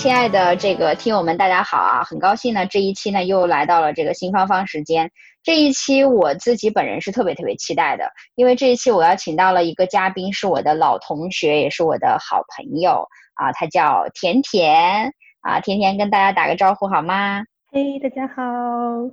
亲爱的这个听友们，大家好啊！很高兴呢，这一期呢又来到了这个新芳芳时间。这一期我自己本人是特别特别期待的，因为这一期我要请到了一个嘉宾，是我的老同学，也是我的好朋友啊，他叫甜甜啊，甜甜跟大家打个招呼好吗？嘿，大家好，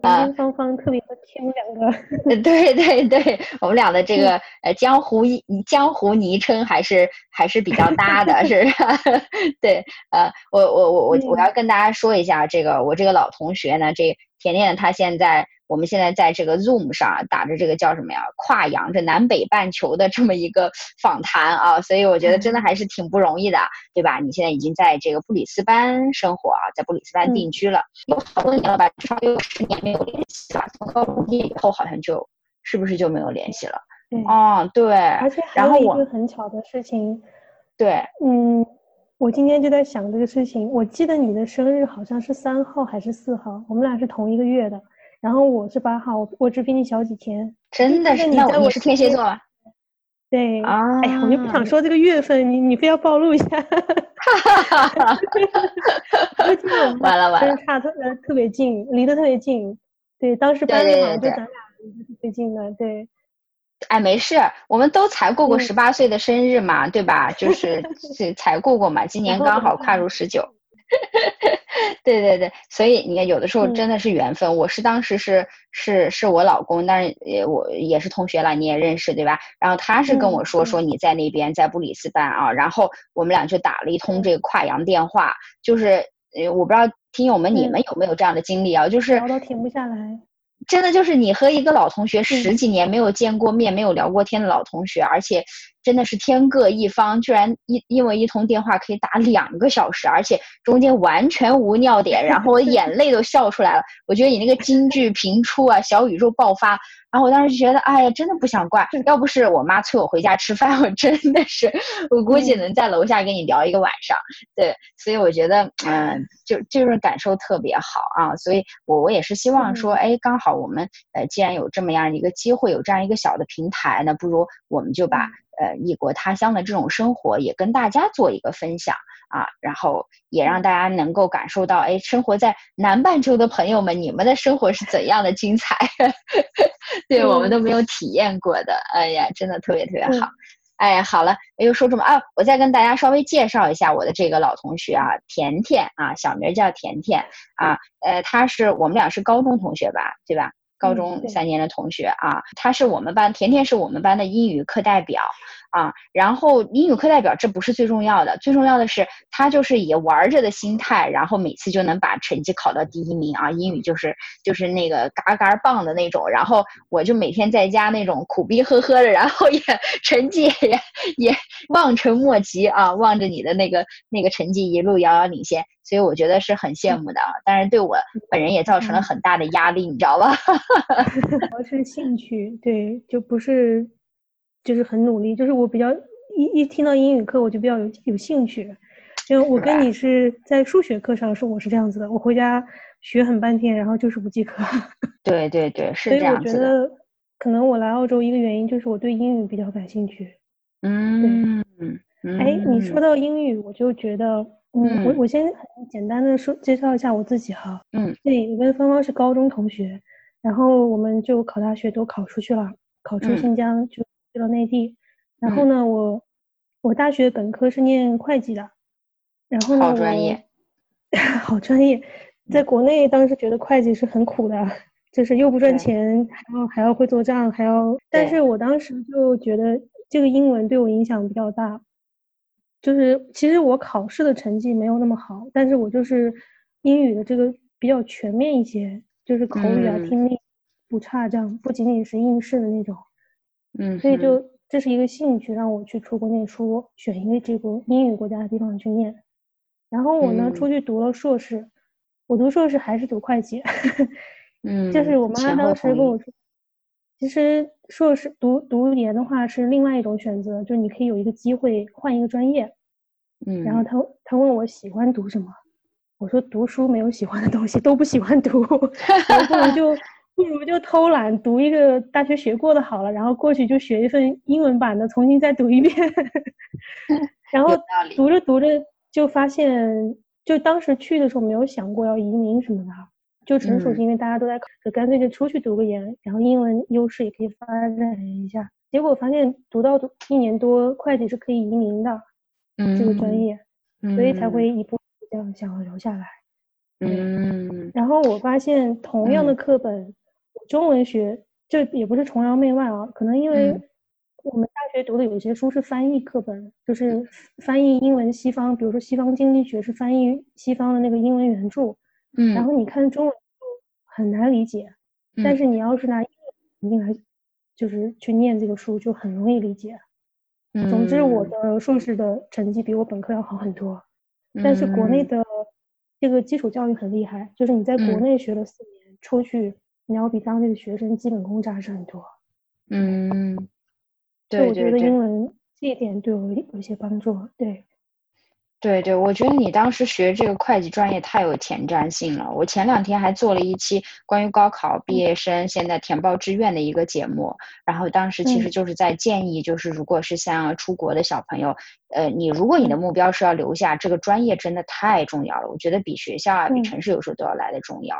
啊今天芳芳特别的听两个，呃对对对，我们俩的这个呃江湖一江湖昵称还是还是比较搭的，是吧？对，呃，我我我我我要跟大家说一下，这个我这个老同学呢，这甜甜她现在我们现在在这个 Zoom 上打着这个叫什么呀，跨洋这南北半球的这么一个访谈啊，所以我觉得真的还是挺不容易的，对吧？你现在已经在这个布里斯班生活啊，在布里斯班定居了，有好多年了吧，至少有十年没有联系了，从高中毕业以后好像就是不是就没有联系了？对，哦，对，而且还然后我有一个很巧的事情，对，嗯，我今天就在想这个事情，我记得你的生日好像是三号还是四号，我们俩是同一个月的，然后我是八号，我我只比你小几天，真的是，那你我是天蝎座吗？对，啊，哎呀，我就不想说这个月份，你你非要暴露一下，我记得我们完了完了差特呃特别近，离得特别近，对，当时对班里对对对好像就咱俩离得特别近的，对。哎，没事，我们都才过过嗯十八岁的生日嘛，对吧？就是 是才过过嘛，今年后刚好跨入十九。对对对，所以你看，有的时候嗯真的是缘分。我是当时是是是我老公，但是也我也是同学了，你也认识对吧？然后他是跟嗯我说嗯说你在那边在布里斯班啊，然后我们俩就打了一通这个跨洋电话，就是呃，我不知道听友们你嗯们有没有这样的经历啊？就是停不下来。真的就是你和一个老同学十几年没有见过面、没有聊过天的老同学，而且真的是天各一方，居然一因为一通电话可以打两个小时，而且中间完全无尿点，然后我眼泪都笑出来了。我觉得你那个京剧频出啊，小宇宙爆发，然后我当时就觉得，哎呀，真的不想挂，要不是我妈催我回家吃饭，我真的是，我估计能在楼下跟你聊一个晚上。对，所以我觉得，嗯、就就是感受特别好啊，所以我我也是希望说，哎，刚好我们呃，既然有这么样一个机会，有这样一个小的平台，那不如我们就把呃异国他乡的这种生活也跟大家做一个分享啊，然后也让大家能够感受到，哎，生活在南半球的朋友们，你们的生活是怎样的精彩，对我们都没有体验过的，哎呀，真的特别特别好。哎，好了，又说这么啊，我再跟大家稍微介绍一下我的这个老同学啊，甜甜啊，小名叫甜甜啊，呃，她是我们俩是高中同学吧，对吧？高中三年的同学啊，他是我们班，甜甜是我们班的英语课代表啊。然后英语课代表这不是最重要的，最重要的是他就是以玩着的心态，然后每次就能把成绩考到第一名啊。英语就是就是那个嘎嘎棒的那种。然后我就每天在家那种苦逼呵呵的，然后也成绩也也望尘莫及啊，望着你的那个那个成绩一路遥遥领先，所以我觉得是很羡慕的啊。但是对我本人也造成了很大的压力，你知道吧？主要是兴趣，对，就不是，就是很努力，就是我比较一一听到英语课我就比较有有兴趣，因为我跟你是在数学课上是我是这样子的，我回家学很半天，然后就是不及格，对对对，是所以我这样子的。觉得可能我来澳洲一个原因就是我对英语比较感兴趣。嗯，哎，你嗯说到英语，我就觉得，嗯，我嗯我先很简单的说介绍一下我自己哈。嗯，对，我跟芳芳是高中同学，然后我们就考大学都考出去了，考出嗯新疆就去了内地。然后呢，我我大学本科是念会计的，然后呢，好专业，好专业，在国内当时觉得会计是很苦的，就是又不赚钱，还要还要会做账，还要，但是我当时就觉得这个英文对我影响比较大，就是其实我考试的成绩没有那么好，但是我就是英语的这个比较全面一些，就是口语啊、嗯。听力不差，这样不仅仅是应试的那种，嗯，所以就这是一个兴趣，让我去出国念书，选一个这个英语国家的地方去念。然后我呢嗯。出去读了硕士，我读硕士还是读会计，嗯，就是我妈当时跟我说，其实硕士读读研的话是另外一种选择，就是你可以有一个机会换一个专业。嗯，然后她她问我喜欢读什么，我说读书没有喜欢的东西，都不喜欢读，我不如就不如就偷懒读一个大学学过的好了，然后过去就学一份英文版的，重新再读一遍。然后读着读着就发现，就当时去的时候没有想过要移民什么的，就纯属嗯是因为大家都在考，就干脆就出去读个研，然后英文优势也可以发展一下。结果发现读到一年多，会计是可以移民的这个专嗯业。所以才会一步步这样想要留下来。嗯然后我发现同样的嗯课本，中文学这也不是崇洋媚外啊，可能因为嗯我们大学读的有些书是翻译课本，就是翻译英文西方，比如说西方经济学是翻译西方的那个英文原著，嗯，然后你看中文就很难理解，但嗯是你要是拿英文进来，就是去念这个书就很容易理解。总之，我嗯的硕士的成绩比我本科要好很多。但是国内嗯的这个基础教育很厉害，就是你在国嗯内学了四年，出去你要比当地的学生基本功扎实很多。嗯，所以我觉对对对得英文这一点对我有有一些帮助。对，对对，我觉得你当时学这个会计专业太有前瞻性了。我前两天还做了一期关于高考毕业生现在填报志愿的一个节目，然后当时其实嗯就是在建议，就是如果是像出国的小朋友，呃，你如果你的嗯目标是要留下，这个专业真的太重要了。我觉得比学校啊，比嗯城市有时候都要来的重要。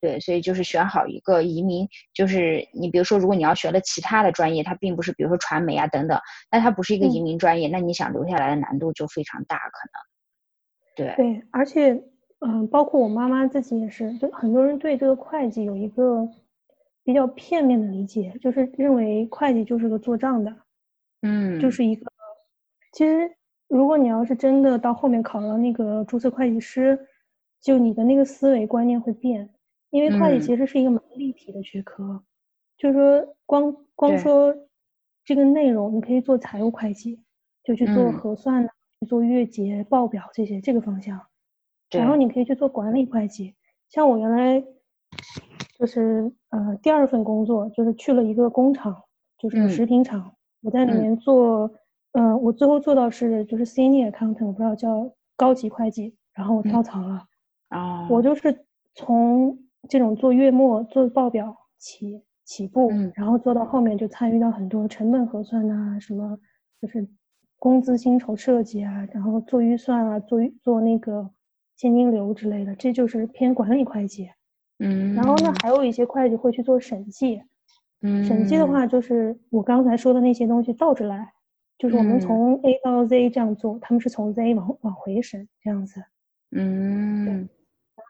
对，所以就是选好一个移民，就是你比如说，如果你要学了其他的专业，它并不是比如说传媒啊等等，那它不是一个移嗯民专业，那你想留下来的难度就非常大，可能。对，对，而且，嗯、包括我妈妈自己也是，就很多人对这个会计有一个比较片面的理解，就是认为会计就是个做账的，嗯，就是一个，其实如果你要是真的到后面考了那个注册会计师，就你的那个思维观念会变，因为会计嗯。其实是一个蛮立体的学科，就是说光光说这个内容，你可以做财务会计，就去做嗯。核算呐、去做月结、报表这些这个方向，然后你可以去做管理会计，像我原来就是呃第二份工作就是去了一个工厂，就是嗯。食品厂，我在里嗯。面做，嗯、我最后做到是就是 senior accountant，我不知道叫高级会计，然后我跳槽了，啊，我就是从这种做月末做报表起起步，嗯。然后做到后面就参与到很多成本核算呐、什么就是工资薪酬设计啊，然后做预算啊，做做那个现金流之类的，这就是偏管理会计。嗯，然后呢，还有一些会计会去做审计，嗯，审计的话就是我刚才说的那些东西倒着来，就是我们嗯。从 A 到 Z 这样做，他们是从 Z 往往回审这样子。嗯，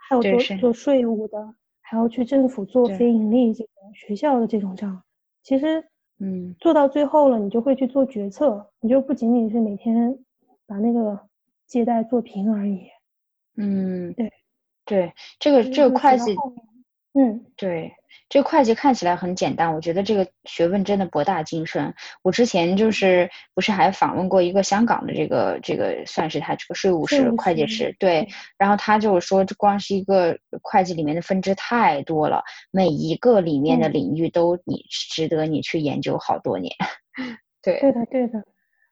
还有做做税务的，还要去政府做非盈利这种学校的这种账。其实嗯做到最后了，你就会去做决策，你就不仅仅是每天把那个借贷做平而已。嗯，对对，这个这个会计嗯，对，这个会计看起来很简单，我觉得这个学问真的博大精深。我之前就是不是还访问过一个香港的这个这个算是他这个税务师、会计师，对对，然后他就是说，这光是一个会计里面的分支太多了，每一个里面的嗯领域都你值得你去研究好多年。对对的对的。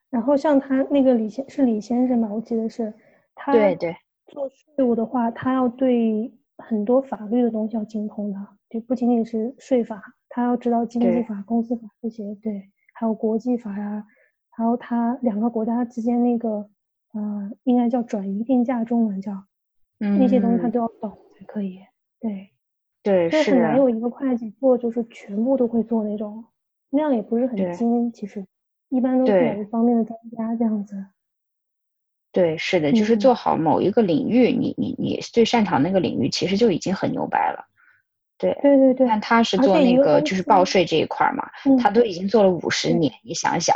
然后像他那个李先是李先生吧，我记得是他对对，做税务的话，他要对很多法律的东西要精通的，就不仅仅是税法，他要知道经济法、公司法这些，对，还有国际法呀、还有他两个国家之间那个，呃，应该叫转移定价，中文叫那些东西他嗯，都要懂才可以。对，对所以很难，有一个会计做就是全部都会做那种，那样也不是很精，其实一般都是对某一方面的专家这样子。对是的，就是嗯做好某一个领域，你你你最擅长那个领域，其实就已经很牛掰了。对。对对对，但他是做那个就是报税这一块儿嘛，嗯他都已经做了五十年，你想想，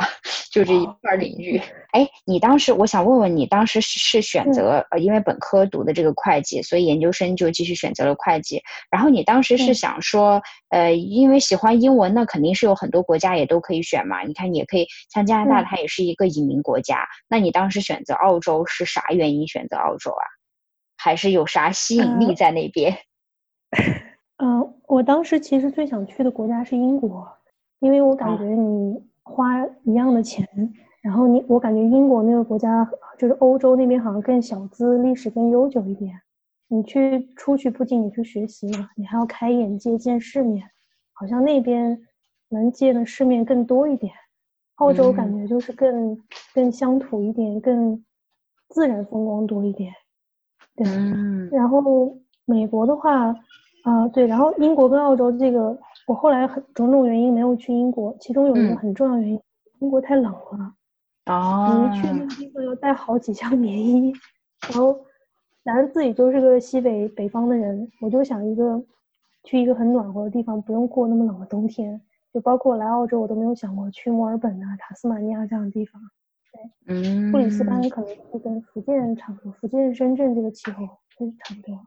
就这一哦块儿领域。哎，你当时我想问问你，当时是是选嗯择呃，因为本科读的这个会计，所以研究生就继续选择了会计。然后你当时是嗯想说，呃，因为喜欢英文，那肯定是有很多国家也都可以选嘛。你看，你也可以像加拿大，嗯它也是一个移民国家。那你当时选择澳洲是啥原因选择澳洲啊？还是有啥吸引力在那边？嗯，我当时其实最想去的国家是英国，因为我感觉你花一样的钱，然后你我感觉英国那个国家就是欧洲那边好像更小资，历史更悠久一点。你去出去不仅你去学习嘛，你还要开眼界见世面，好像那边能见的世面更多一点。澳洲感觉就是更更乡土一点，更自然风光多一点。对，然后美国的话，啊对，然后英国跟澳洲这个，我后来很种种原因没有去英国，其中有一个很重要原因，英国太冷了。哦。你去那个地方要带好几箱棉衣，然后。咱自己就是个西北北方的人，我就想一个去一个很暖和的地方，不用过那么冷的冬天。就包括来澳洲，我都没有想过去墨尔本啊、塔斯马尼亚这样的地方。对，嗯，布里斯班可能会跟福建差不多，福建深圳这个气候其实差不多。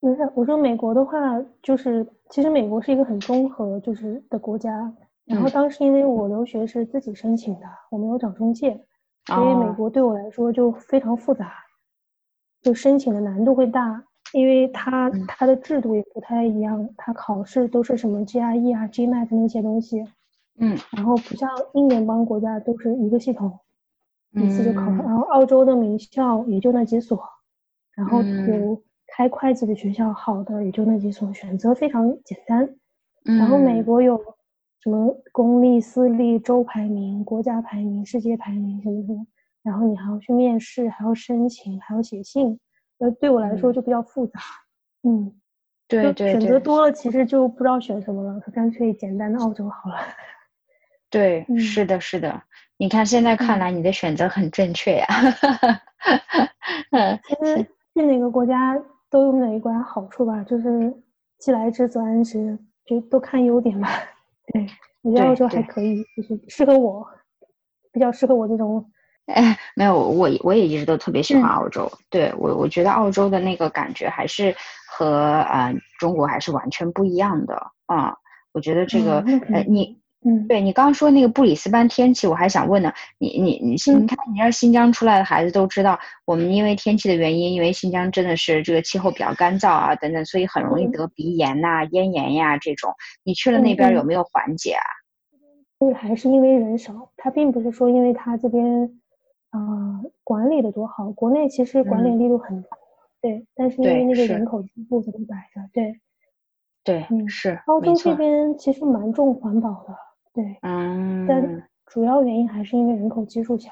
没事，我说美国的话，就是其实美国是一个很综合就是的国家。然后当时因为我留学是自己申请的，我没有找中介，所以美国对我来说就非常复杂。就申请的难度会大，因为它它的制度也不太一样，它考试都是什么 GRE 啊、GMAT 那些东西，嗯，然后不像英联邦国家都是一个系统，一次就考。然后澳洲的名校也就那几所，然后有开会计的学校好的也就那几所，选择非常简单。然后美国有什么公立、私立、州排名、国家排名、世界排名什么什么。然后你还要去面试，还要申请，还要写信，呃，对我来说就比较复杂。嗯，对对，选择多了，其实就不知道选什么了，干脆简单的澳洲好了。对，是的，是的。你看，现在看来你的选择很正确呀。其实 去哪个国家都有哪个国家好处吧，就是既来之则安之，就都看优点吧。对，我觉得澳洲还可以，就是适合我，比较适合我这种。哎，没有，我我也一直都特别喜欢澳洲。对我，我觉得澳洲的那个感觉还是和啊中国还是完全不一样的啊。我觉得这个，呃，你，嗯，对你刚刚说那个布里斯班天气，我还想问呢。你你你新，你看，你要新疆出来的孩子都知道，我们因为天气的原因，因为新疆真的是这个气候比较干燥啊，等等，所以很容易得鼻炎呐、咽炎呀这种。你去了那边有没有缓解啊？对，还是因为人少，他并不是说因为他这边。啊，管理的多好！国内其实管理力度很大，对，但是因为那个人口基数怎么摆着，对，对，嗯，是。澳洲这边其实蛮重环保的，对，嗯，但主要原因还是因为人口基数小。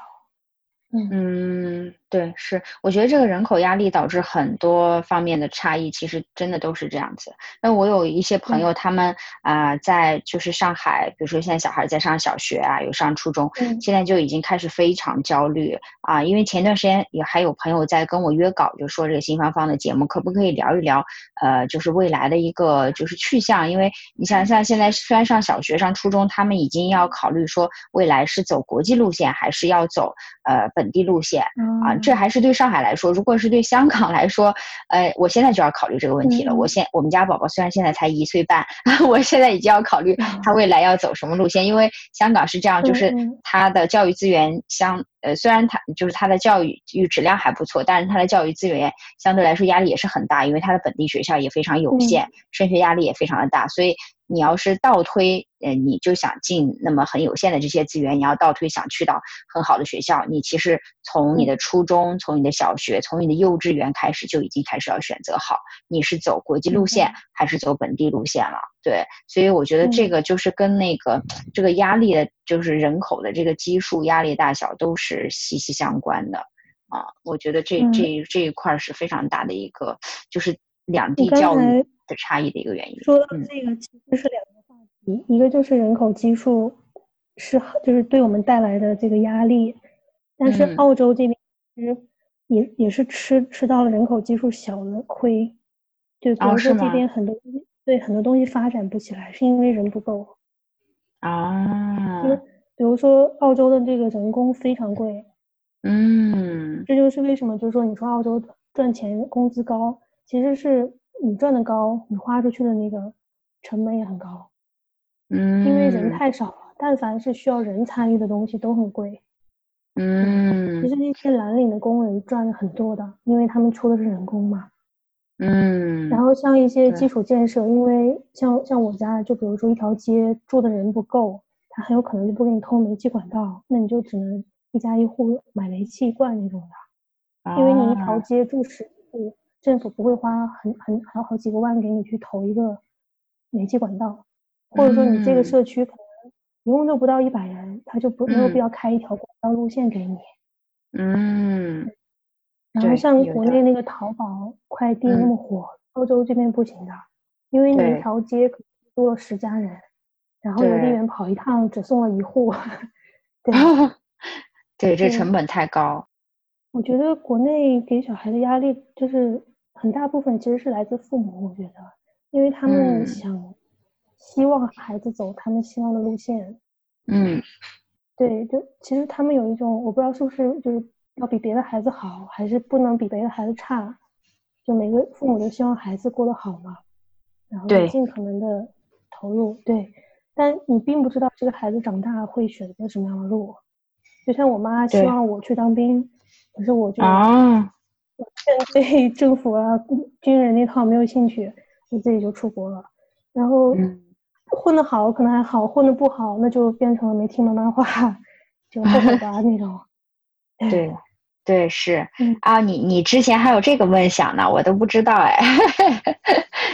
嗯，对，是，我觉得这个人口压力导致很多方面的差异，其实真的都是这样子。那我有一些朋友，他们啊，在就是上海，比如说现在小孩在上小学啊，有上初中，现在就已经开始非常焦虑啊，因为前段时间也还有朋友在跟我约稿，就说这个新芳芳的节目可不可以聊一聊，呃，就是未来的一个就是去向，因为你想像现在虽然上小学、上初中，他们已经要考虑说未来是走国际路线，还是要走呃。本地路线啊，这还是对上海来说。如果是对香港来说，呃，我现在就要考虑这个问题了。我现我们家宝宝虽然现在才一岁半，我现在已经要考虑他未来要走什么路线，因为香港是这样，就是他的教育资源相呃，虽然他就是他的教育育质量还不错，但是他的教育资源相对来说压力也是很大，因为他的本地学校也非常有限，升学压力也非常的大，所以。你要是倒推，呃，你就想进那么很有限的这些资源，你要倒推想去到很好的学校，你其实从你的初中、从你的小学、从你的幼稚园开始就已经开始要选择好，你是走国际路线还是走本地路线了。对，所以我觉得这个就是跟那个这个压力的，就是人口的这个基数、压力大小都是息息相关的啊。我觉得这这这一块是非常大的一个，就是两地教育。的差异的一个原因。说到这个，其实是两个话题，一个就是人口基数是就是对我们带来的这个压力，但是澳洲这边其实也也是吃吃到了人口基数小的亏，就比如说这边很多对很多东西发展不起来，是因为人不够啊。就比如说澳洲的这个人工非常贵，嗯，这就是为什么就是说你说澳洲赚钱工资高，其实是。你赚的高，你花出去的那个成本也很高，嗯，因为人太少了，但凡是需要人参与的东西都很贵，嗯，其实那些蓝领的工人赚的很多的，因为他们出的是人工嘛，嗯，然后像一些基础建设，因为像像我家，就比如说一条街住的人不够，他很有可能就不给你通煤气管道，那你就只能一家一户买煤气罐那种的，因为你一条啊。街住十户，政府不会花很很好好几个万给你去投一个煤气管道，或者说你这个嗯。社区可能一共就不到一百人，他就不没有嗯。必要开一条管道路线给你。嗯，然后像国内那。个淘宝快递那嗯。么火，欧洲这边不行的，因为你一条街可能多了十家人，然后邮递员跑一趟只送了一户。对，对，这成本太高。我觉得国内给小孩的压力就是很大部分其实是来自父母，我觉得，因为他们嗯。想希望孩子走他们希望的路线，嗯。对，就其实他们有一种，我不知道是不是就是要比别的孩子好，还是不能比别的孩子差，就每个父母都希望孩子过得好嘛，然后尽可能的投入，对，但你并不知道这个孩子长大会选择什么样的路，就像我妈希望我去当兵，可是我就啊，对 政府啊军人那套没有兴趣，我自己就出国了，然后。嗯混得好可能还好，混得不好那就变成了没听妈妈话，就后悔吧那种。对，对是嗯啊，你你之前还有这个梦想呢，我都不知道哎。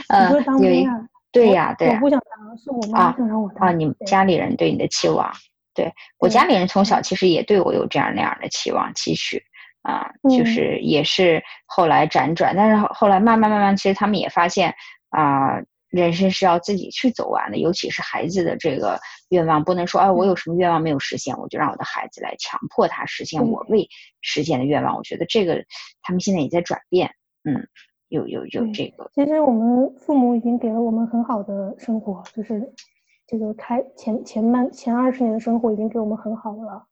你说当嗯，有一兵啊？对我呀对呀我不想当，是我妈啊想让我当。啊，你家里人对你的期望，对我家里人从小其实也对我有这样那样的期望期许啊，就嗯。是也是后来辗转，但是后后来慢慢慢慢，其实他们也发现啊。人生是要自己去走完的，尤其是孩子的这个愿望，不能说啊，我有什么愿望没有实现，我就让我的孩子来强迫他实现我未实现的愿望。我觉得这个他们现在也在转变，嗯，有有有这个，其实我们父母已经给了我们很好的生活，就是这个开前前半前二十年的生活已经给我们很好了，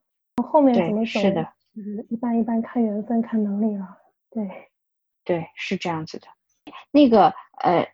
后面怎么走，是的就是一般一般看缘分看能力了。对，对，是这样子的。那个呃，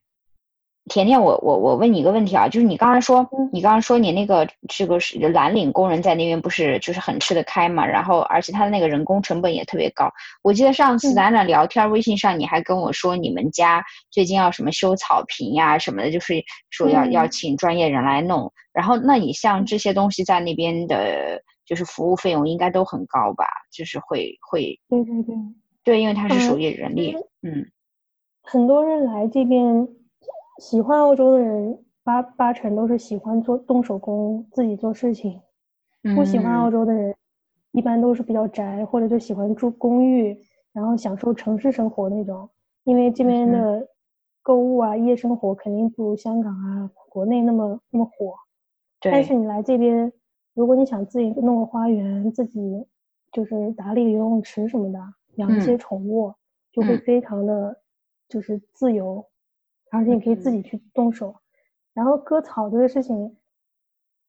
甜甜，我我我问你一个问题啊，就是你刚才说，嗯你刚刚说你那个这个是蓝领工人在那边不是就是很吃得开嘛，然后而且他的那个人工成本也特别高。我记得上次嗯咱俩聊天，微信上你还跟我说你们家最近要什么修草坪呀什么的，就是说要要嗯请专业人来弄。然后那你像这些东西在那边的，就是服务费用应该都很高吧？就是会会对对对。对，因为它是属嗯于人力嗯。很多人来这边，喜欢欧洲的人八八成都是喜欢做动手工，自己做事情。不喜欢澳嗯洲的人，一般都是比较宅，或者就喜欢住公寓，然后享受城市生活那种。因为这边嗯的购物啊、夜生活肯定不如香港啊、国内那么那么火。但是你来这边，如果你想自己弄个花园，自己就是打理游泳池什么的，养一些嗯。宠物，就会嗯。非常的就是自由，而且你可以自己去动手。然后割草这个事情，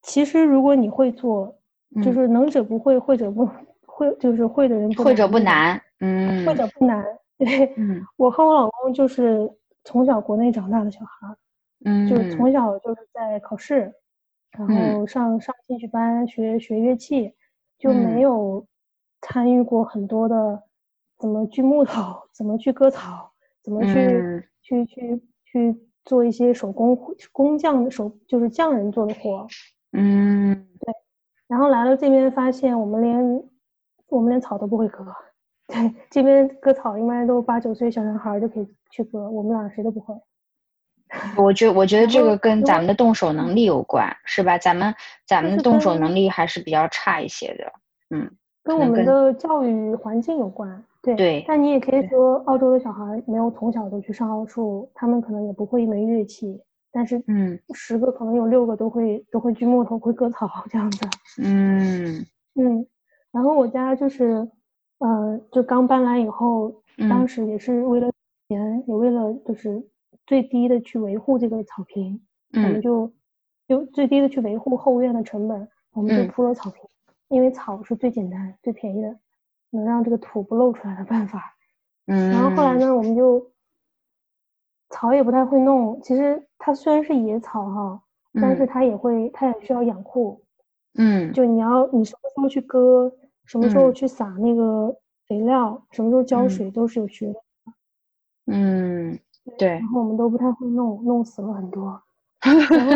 其实如果你会做，就嗯。是能者不会，会者不会，就是会的人不会者不，难，嗯，会者不难。对，嗯。我和我老公就是从小国内长大的小孩儿，嗯，就是从小就是在考试，然嗯后上上兴趣班学学乐器，就嗯没有参与过很多的怎么锯木头，怎么去割草，怎么去、嗯去去去做一些手工工匠的手，就是匠人做的活。嗯对然后来了这边，发现我们连我们连草都不会割。对，这边割草应该都八九岁小男孩儿就可以去割，我们俩谁都不会。我觉我觉得这个跟咱们的动手能力有关，是吧？咱们咱们的动手能力还是比较差一些的，嗯，跟我们的教育环境有关，对。对但你也可以说，澳洲的小孩没有从小都去上奥数，他们可能也不会一门乐器，但是嗯十个可能有六个都会都会锯木头，会割草这样子。嗯嗯，然后我家就是，呃，就刚搬来以后，当嗯时也是为了钱，也为了就是最低的去维护这个草坪，我们嗯。就就最低的去维护后院的成本，我们就嗯。铺了草坪，因为草是最简单、最便宜的，能让这个土不露出来的办法。嗯，然后后来呢，我们就草也不太会弄，其实它虽然是野草哈，但是嗯。它也会，它也需要养护。嗯。就你要你什么时候去割，什么时候嗯。去撒那个肥料，什么时候浇嗯。水，都是有学的。嗯对，然后我们都不太会弄，弄死了很多。然后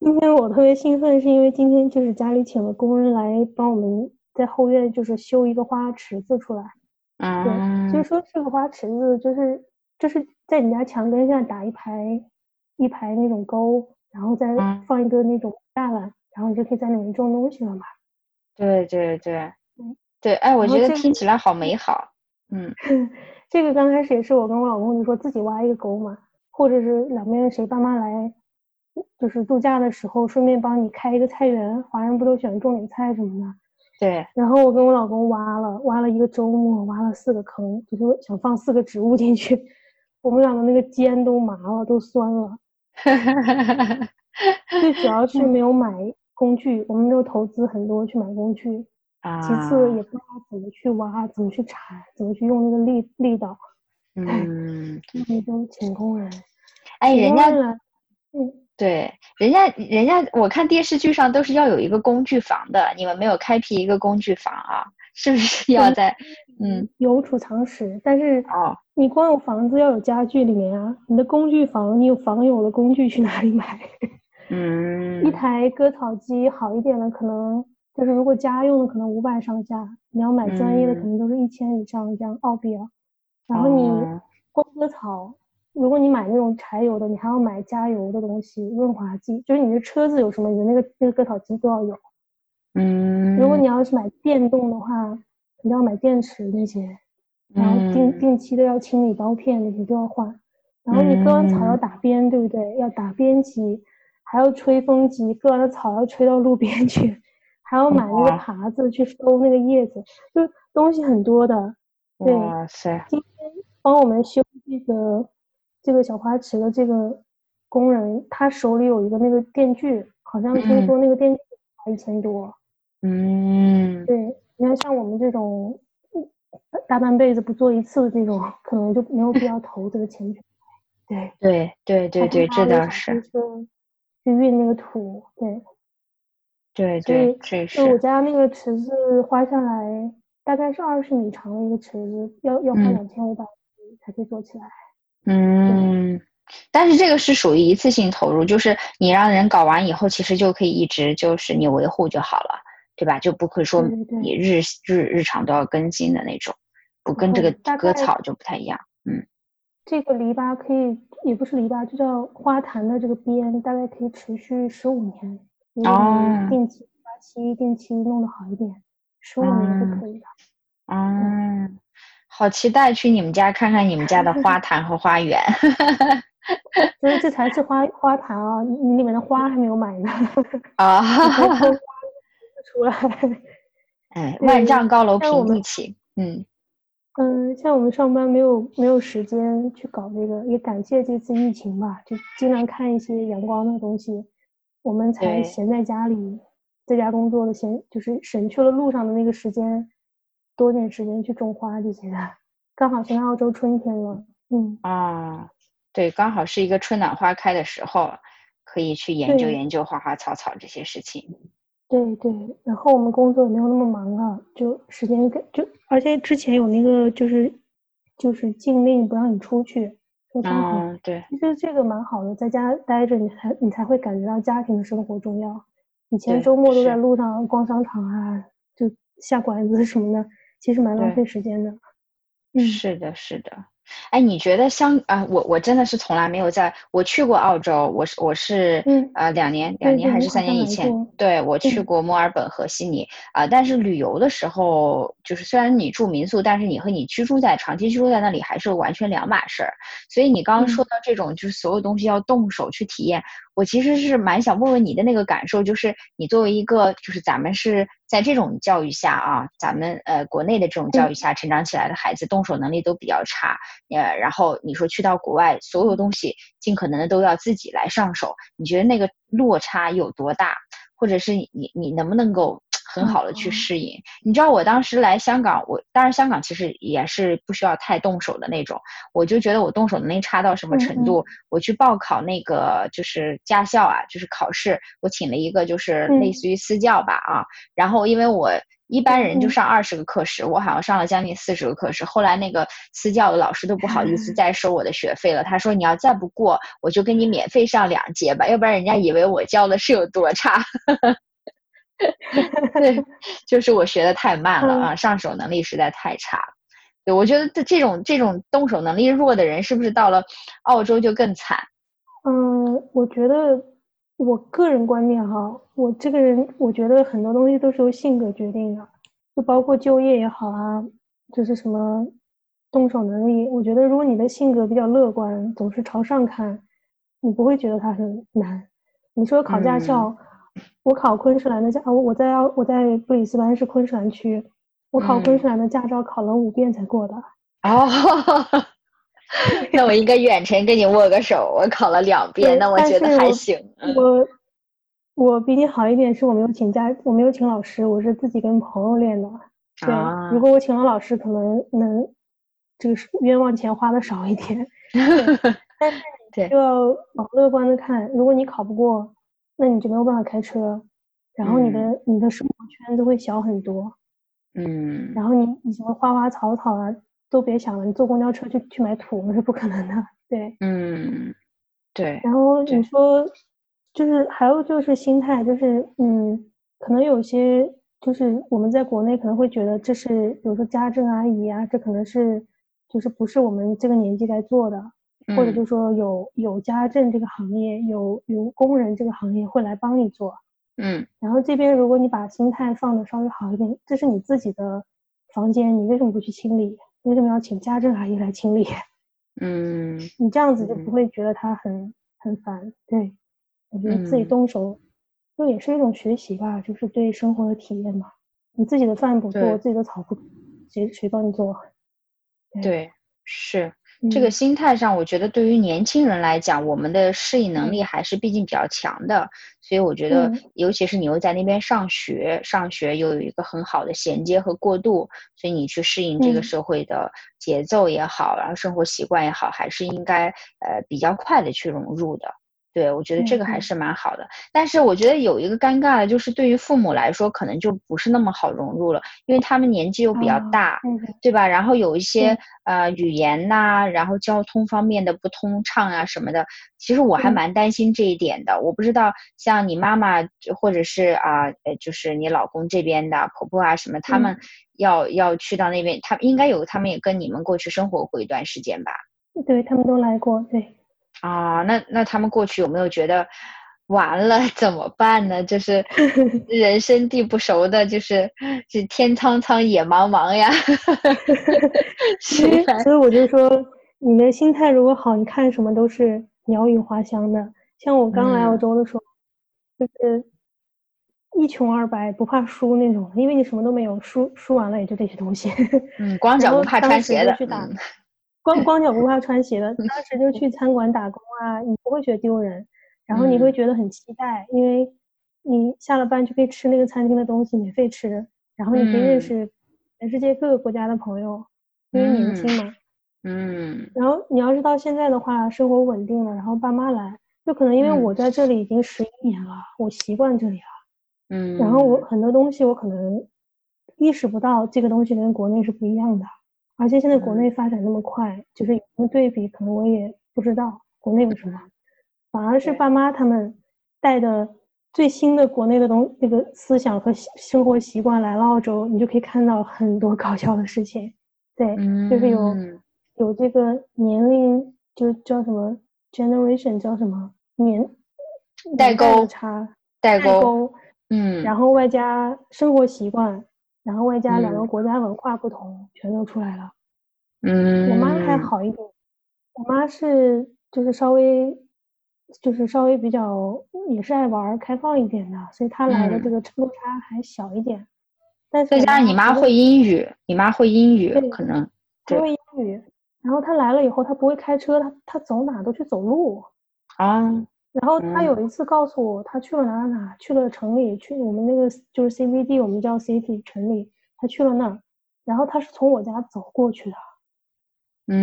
今 天我特别兴奋，是因为今天就是家里请了工人来帮我们在后院就是修一个花池子出来。嗯对，就是说这个花池子就是就是在你家墙根上打一排一排那种沟，然后再放一个那种栅栏，然后你就可以在里面种东西了嘛。对对对，对，哎，我觉得听起来好美好。嗯，这个刚开始也是我跟我老公就说自己挖一个沟嘛，或者是两边谁爸妈来，就是度假的时候顺便帮你开一个菜园，华人不都喜欢种点菜什么的。对。然后我跟我老公挖了挖了一个周末，挖了四个坑，就是想放四个植物进去，我们两个那个肩都麻了，都酸了。最主要是没有买工具，我们没有投资很多去买工具。其次也不知道怎么去挖，怎么去铲，怎么去用那个力力道。嗯，那都请工人。哎，人家，嗯，对，人家，人家，我看电视剧上都是要有一个工具房的，你们没有开辟一个工具房啊？是不是要在？嗯，有储藏室，但是哦，你光有房子要有家具里面啊，你的工具房，你有房有了工具去哪里买？嗯，一台割草机好一点的可能。就是如果家用的可能五百上下，你要买专业的可能都是一千以上这样澳币啊。然后你光割草，如果你买那种柴油的，你还要买加油的东西、润滑剂。就是你的车子有什么，你的那个那个割草机都要有。嗯。如果你要是买电动的话，你要买电池那些，然后定定期的要清理刀片那些都要换。然后你割完草要打边，对不对？要打边机，还要吹风机，割完了草要吹到路边去。还要买那个耙子去收那个叶子，就东西很多的。哇塞！今天帮我们修这个这个小花池的这个工人，他手里有一个那个电锯，好像听说那个电锯一千多。嗯。对，你看像我们这种大半辈子不做一次的这种，可能就没有必要投这个钱去。对对对对对，这倒是。去运那个土，对。对对，这是我家那个池子花下来大概是二十米长的一个池子，要要花两千五百才可以做起来。嗯，但是这个是属于一次性投入，就是你让人搞完以后，其实就可以一直就是你维护就好了，对吧？就不会说你日日日常都要更新的那种，不跟这个割草就不太一样。嗯，这个篱笆可以，也不是篱笆，就叫花坛的这个边，大概可以持续十五年。哦，定期花期，定期弄得好一点，十五年是可以的。嗯，好期待去你们家看看你们家的花 坛和花园。所以这才是花花坛啊，你里面的花还没有买呢。啊，出来。哎，万丈高楼平地起。嗯嗯，像我们上班没有没有时间去搞这个，也感谢这次疫情吧，就经常看一些阳光的东西。我们才闲在家里，在家工作的闲，就是省去了路上的那个时间，多点时间去种花这些的。刚好现在澳洲春天了，嗯啊，对，刚好是一个春暖花开的时候，可以去研究研究花花草草这些事情。对对，然后我们工作也没有那么忙了，就时间就，而且之前有那个就是就是禁令不让你出去。嗯，对，其实这个蛮好的，在家待着，你才你才会感觉到家庭的生活重要。以前周末都在路上逛商场啊，就下馆子什么的，其实蛮浪费时间的。嗯，是的，是的。哎，你觉得香啊？我我真的是从来没有在，我去过澳洲，我是我是呃两年两年还是三年以前，对我去过墨尔本和悉尼啊。但是旅游的时候，就是虽然你住民宿，但是你和你居住在长期居住在那里还是完全两码事儿。所以你刚刚说到这种，就是所有东西要动手去体验。我其实是蛮想问问你的那个感受，就是你作为一个，就是咱们是在这种教育下啊，咱们呃国内的这种教育下成长起来的孩子，动手能力都比较差，呃，然后你说去到国外，所有东西尽可能的都要自己来上手，你觉得那个落差有多大？或者是你你能不能够？很好的去适应，你知道我当时来香港，我当然香港其实也是不需要太动手的那种，我就觉得我动手能力差到什么程度，我去报考那个就是驾校啊，就是考试，我请了一个就是类似于私教吧啊，然后因为我一般人就上二十个课时，我好像上了将近四十个课时。后来那个私教的老师都不好意思再收我的学费了，他说你要再不过，我就给你免费上两节吧，要不然人家以为我教的是有多差。对，就是我学的太慢了啊，上手能力实在太差。对，我觉得这这种这种动手能力弱的人，是不是到了澳洲就更惨？嗯，我觉得我个人观念哈，我这个人我觉得很多东西都是由性格决定的，就包括就业也好啊，就是什么动手能力。我觉得如果你的性格比较乐观，总是朝上看，你不会觉得它很难。你说考驾校。我考昆士兰的驾，我我在我在布里斯班是昆士兰区，我考昆士兰的驾照考了五遍才过的。哦，那我应该远程跟你握个手，我考了两遍，那我觉得还行。我我比你好一点，是我没有请假，我没有请老师，我是自己跟朋友练的。对，如果我请了老师，可能能这个冤枉钱花的少一点。但是你就要往乐观的看，如果你考不过。那你就没有办法开车，然后你的你的生活圈子会小很多，嗯，然后你你什么花花草草啊都别想了，你坐公交车去去买土那是不可能的，对，嗯，对。然后你说，就是还有就是心态，就是嗯，可能有些就是我们在国内可能会觉得这是，比如说家政阿姨啊，这可能是就是不是我们这个年纪该做的。或者就说有有家政这个行业，有有工人这个行业会来帮你做，嗯，然后这边如果你把心态放的稍微好一点，这是你自己的房间，你为什么不去清理？为什么要请家政阿姨来清理？嗯，你这样子就不会觉得他很很烦。对，我觉得自己动手，就也是一种学习吧，就是对生活的体验嘛。你自己的饭不做，自己的草不，谁谁帮你做？对，是。这个心态上，我觉得对于年轻人来讲，我们的适应能力还是毕竟比较强的，所以我觉得，尤其是你又在那边上学，上学又有一个很好的衔接和过渡，所以你去适应这个社会的节奏也好，然后生活习惯也好，还是应该呃比较快的去融入的。对，我觉得这个还是蛮好的，但是我觉得有一个尴尬的，就是对于父母来说，可能就不是那么好融入了，因为他们年纪又比较大，对吧？然后有一些呃语言呐，然后交通方面的不通畅啊什么的，其实我还蛮担心这一点的。我不知道像你妈妈或者是啊呃，就是你老公这边的婆婆啊什么，他们要要去到那边，他应该有，他们也跟你们过去生活过一段时间吧？对他们都来过，对。啊，那那他们过去有没有觉得完了怎么办呢？就是 人生地不熟的，就是这天苍苍野茫茫呀。所以我就说，你的心态如果好，你看什么都是鸟语花香的。像我刚来澳洲的时候，就是一穷二白不怕输那种，因为你什么都没有，输输完了也就这些东西。嗯，光脚不怕穿鞋的。光光脚不怕穿鞋的，当时就去餐馆打工啊，你不会觉得丢人，然后你会觉得很期待，因为你下了班就可以吃那个餐厅的东西，免费吃，然后你可以认识全世界各个国家的朋友，因为年轻嘛。嗯。然后你要是到现在的话，生活稳定了，然后爸妈来，就可能因为我在这里已经十一年了，我习惯这里了。嗯。然后我很多东西我可能意识不到，这个东西跟国内是不一样的。而且现在国内发展那么快，就是有什么对比，可能我也不知道国内有什么，反而是爸妈他们带的最新的国内的东那个思想和生活习惯来了澳洲，你就可以看到很多搞笑的事情。对，就是有有这个年龄，就叫什么 generation，叫什么？年代沟差，代沟，嗯，然后外加生活习惯。然后外加两个国家文化不同，全都出来了。嗯，我妈还好一点，我妈是就是稍微就是稍微比较也是爱玩开放一点的，所以她来的这个落差还小一点。但是再加上你妈会英语，你妈会英语，可能会英语。然后她来了以后，她不会开车，她她走哪都去走路啊。然后他有一次告诉我，他去了哪哪哪，去了城里，去我们那个就是 CBD，我们叫 City 城里，他去了那儿。然后他是从我家走过去的，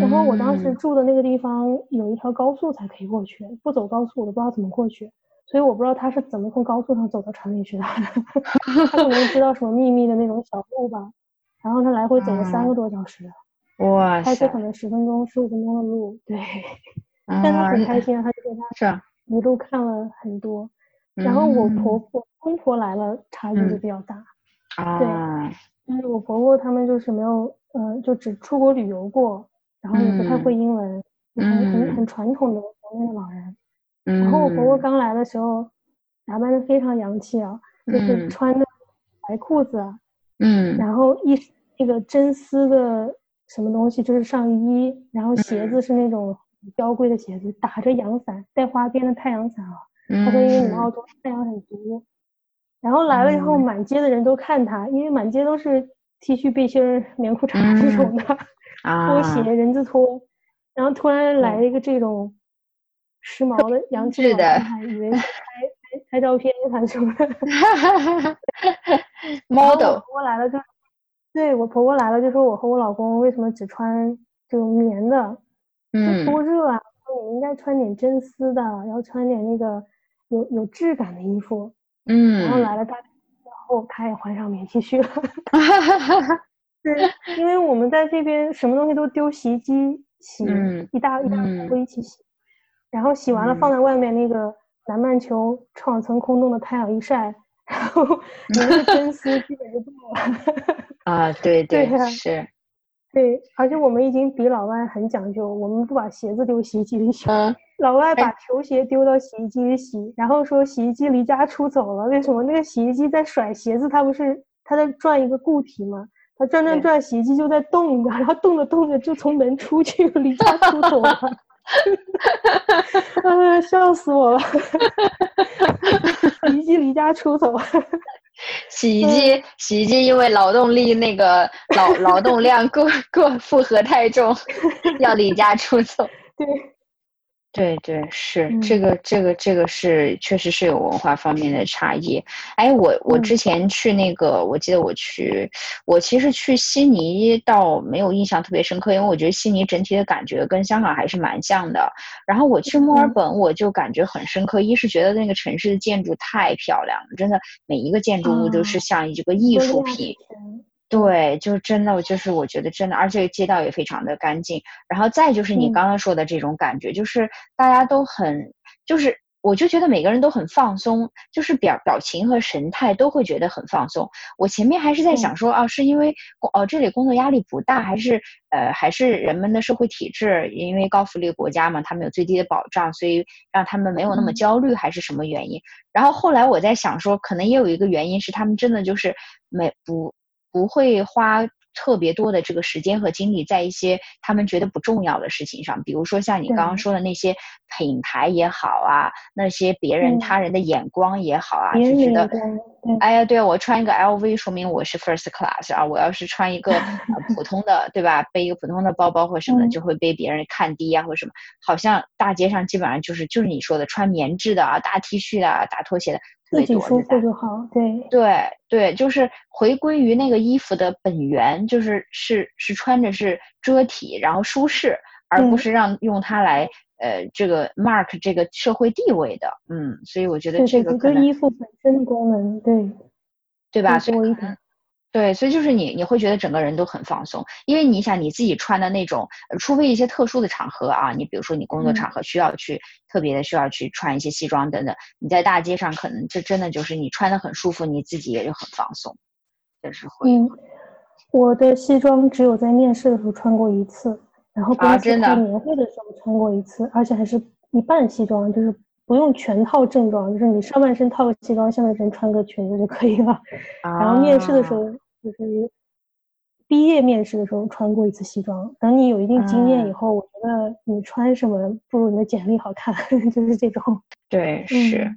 然后我当时住的那个地方有一条高速才可以过去，不走高速我都不知道怎么过去。所以我不知道他是怎么从高速上走到城里去的，他可能知道什么秘密的那种小路吧。然后他来回走了三个多小时，哇开车可能十分钟、十五分钟的路，对。但他很开心啊，他就说他一路看了很多。然后我婆婆、公婆来了，差距就比较大。啊。对，就是我婆婆他们就是没有，嗯，就只出国旅游过，然后也不太会英文，很很很传统的国内的老人。嗯。然后我婆婆刚来的时候，打扮的非常洋气啊，就是穿的白裤子，嗯，然后一那个真丝的什么东西就是上衣，然后鞋子是那种娇贵的鞋子，打着阳伞，带花边的太阳伞啊。他说：“因为你们澳洲太阳很毒，然后来了以后，满街的人都看他，因为满街都是 T 恤、背心、棉裤衩这种的，拖鞋、人字拖，然后突然来一个这种时髦的洋气的以为拍拍拍照片还是什么？model。婆婆来了就，对我婆婆来了就说我和我老公为什么只穿这种棉的？嗯，多热啊！你应该穿点真丝的，然后穿点那个。”有有质感的衣服，嗯，然后来了大然后，他也换上棉 T 恤了，哈哈哈哈对，因为我们在这边什么东西都丢洗衣机洗，一大一大锅一起洗，然后洗完了放在外面那个南半球创层空洞的太阳一晒，然后 你那个真丝基本就掉了，啊，对 对是。对，而且我们已经比老外很讲究，我们不把鞋子丢洗衣机里洗，老外把球鞋丢到洗衣机里洗，然后说洗衣机离家出走了。为什么？那个洗衣机在甩鞋子，它不是它在转一个固体吗？它转转转，洗衣机就在动着，然后动着动着就从门出去，离家出走了。啊，笑死我了！洗衣机离家出走。洗衣机，洗衣机因为劳动力那个劳劳动量过过负荷太重，要离家出走。对。对对是这个这个这个是确实是有文化方面的差异。哎，我我之前去那个，我记得我去，我其实去悉尼倒没有印象特别深刻，因为我觉得悉尼整体的感觉跟香港还是蛮像的。然后我去墨尔本，我就感觉很深刻，一是觉得那个城市的建筑太漂亮了，真的每一个建筑物都是像一个艺术品。对，就是真的，就是我觉得真的，而且街道也非常的干净。然后再就是你刚刚说的这种感觉，就是大家都很，就是我就觉得每个人都很放松，就是表表情和神态都会觉得很放松。我前面还是在想说，啊，是因为哦这里工作压力不大，还是呃还是人们的社会体制，因为高福利国家嘛，他们有最低的保障，所以让他们没有那么焦虑，还是什么原因？然后后来我在想说，可能也有一个原因是他们真的就是没不。不会花特别多的这个时间和精力在一些他们觉得不重要的事情上，比如说像你刚刚说的那些品牌也好啊，那些别人他人的眼光也好啊，就觉得，哎呀，对我穿一个 LV 说明我是 first class 啊，我要是穿一个普通的，对吧？背一个普通的包包或什么的，就会被别人看低啊，或什么。好像大街上基本上就是就是你说的穿棉质的啊，大 T 恤的啊，大拖鞋的。自己舒服就好，对对对，就是回归于那个衣服的本源，就是是是穿着是遮体，然后舒适，而不是让用它来呃这个 mark 这个社会地位的，嗯，所以我觉得这个可能衣服本身的功能，对对吧？所以。对，所以就是你，你会觉得整个人都很放松，因为你想你自己穿的那种，除非一些特殊的场合啊，你比如说你工作场合需要去特别的需要去穿一些西装等等，你在大街上可能这真的就是你穿的很舒服，你自己也就很放松，就是会。嗯，我的西装只有在面试的时候穿过一次，然后公司开年会的时候穿过一次，而且还是一半西装，就是不用全套正装，就是你上半身套个西装，下半身穿个裙子就可以了。然后面试的时候。就是毕业面试的时候穿过一次西装。等你有一定经验以后，我觉得你穿什么不如你的简历好看，就是这种。对，是。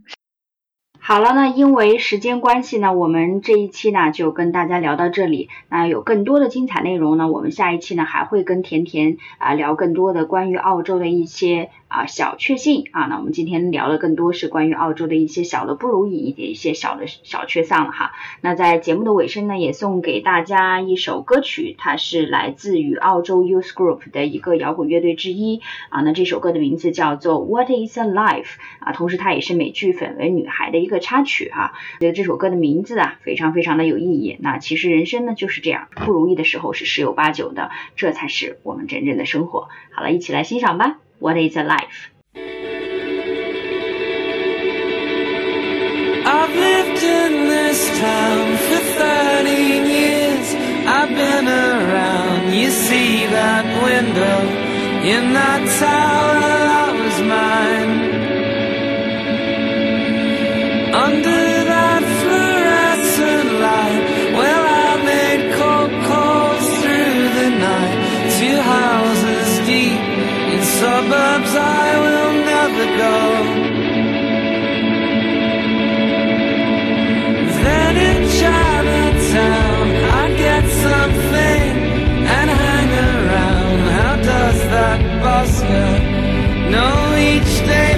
好了，那因为时间关系呢，我们这一期呢就跟大家聊到这里。那有更多的精彩内容呢，我们下一期呢还会跟甜甜啊聊更多的关于澳洲的一些。啊小确幸啊。那我们今天聊了更多是关于澳洲的一些小的不如意，一点一些小的小确丧了哈。那在节目的尾声呢，也送给大家一首歌曲，它是来自于澳洲 Youth Group 的一个摇滚乐队之一啊。那这首歌的名字叫做 What Is a Life 啊，同时它也是美剧《绯闻女孩》的一个插曲哈。觉得这首歌的名字啊，非常非常的有意义。那其实人生呢就是这样，不如意的时候是十有八九的，这才是我们真正的生活。好了，一起来欣赏吧。What is a life? I've lived in this town for 13 years. I've been around. You see that window in that tower? That was mine. That busker know each day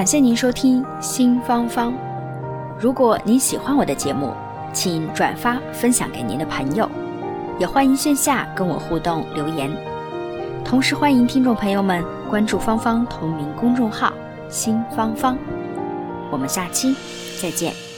感谢您收听新芳芳。如果您喜欢我的节目，请转发分享给您的朋友，也欢迎线下跟我互动留言。同时欢迎听众朋友们关注芳芳同名公众号“新芳芳”。我们下期再见。